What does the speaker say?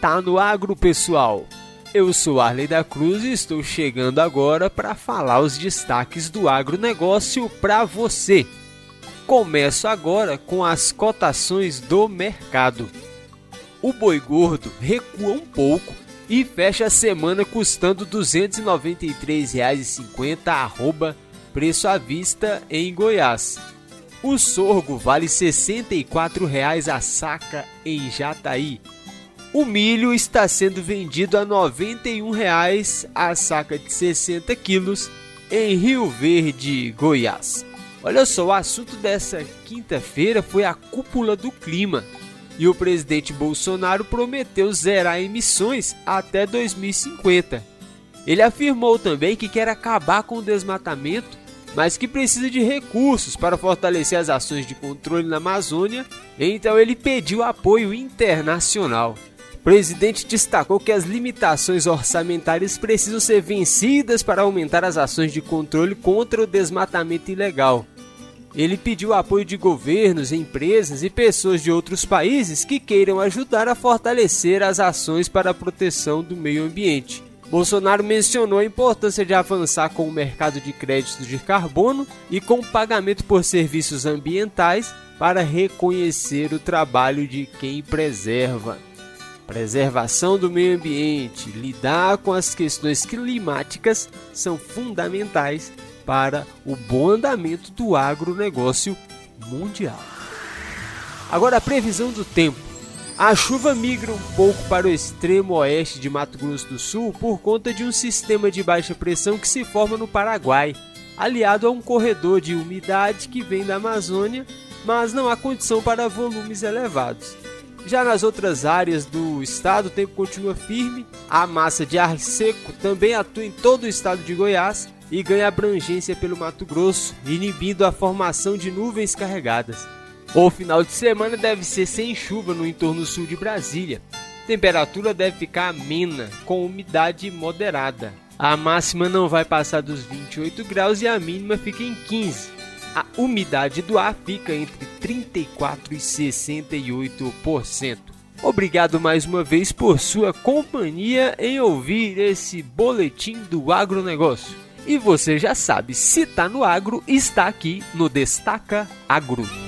tá no agro, pessoal. Eu sou Arley da Cruz e estou chegando agora para falar os destaques do agronegócio para você. Começo agora com as cotações do mercado. O boi gordo recua um pouco e fecha a semana custando R$ 293,50 arroba preço à vista em Goiás. O sorgo vale R$ 64,00 a saca em Jataí. O milho está sendo vendido a R$ 91,00 a saca de 60 quilos em Rio Verde, Goiás. Olha só, o assunto dessa quinta-feira foi a cúpula do clima. E o presidente Bolsonaro prometeu zerar emissões até 2050. Ele afirmou também que quer acabar com o desmatamento, mas que precisa de recursos para fortalecer as ações de controle na Amazônia, então ele pediu apoio internacional. O presidente destacou que as limitações orçamentárias precisam ser vencidas para aumentar as ações de controle contra o desmatamento ilegal. Ele pediu apoio de governos, empresas e pessoas de outros países que queiram ajudar a fortalecer as ações para a proteção do meio ambiente. Bolsonaro mencionou a importância de avançar com o mercado de créditos de carbono e com o pagamento por serviços ambientais para reconhecer o trabalho de quem preserva preservação do meio ambiente, lidar com as questões climáticas são fundamentais para o bom andamento do agronegócio mundial. Agora a previsão do tempo. A chuva migra um pouco para o extremo oeste de Mato Grosso do Sul por conta de um sistema de baixa pressão que se forma no Paraguai, aliado a um corredor de umidade que vem da Amazônia, mas não há condição para volumes elevados. Já nas outras áreas do estado, o tempo continua firme. A massa de ar seco também atua em todo o estado de Goiás e ganha abrangência pelo Mato Grosso, inibindo a formação de nuvens carregadas. O final de semana deve ser sem chuva no entorno sul de Brasília. temperatura deve ficar amena, com umidade moderada. A máxima não vai passar dos 28 graus e a mínima fica em 15 a umidade do ar fica entre 34% e 68%. Obrigado mais uma vez por sua companhia em ouvir esse boletim do agronegócio. E você já sabe, se está no agro, está aqui no Destaca Agro.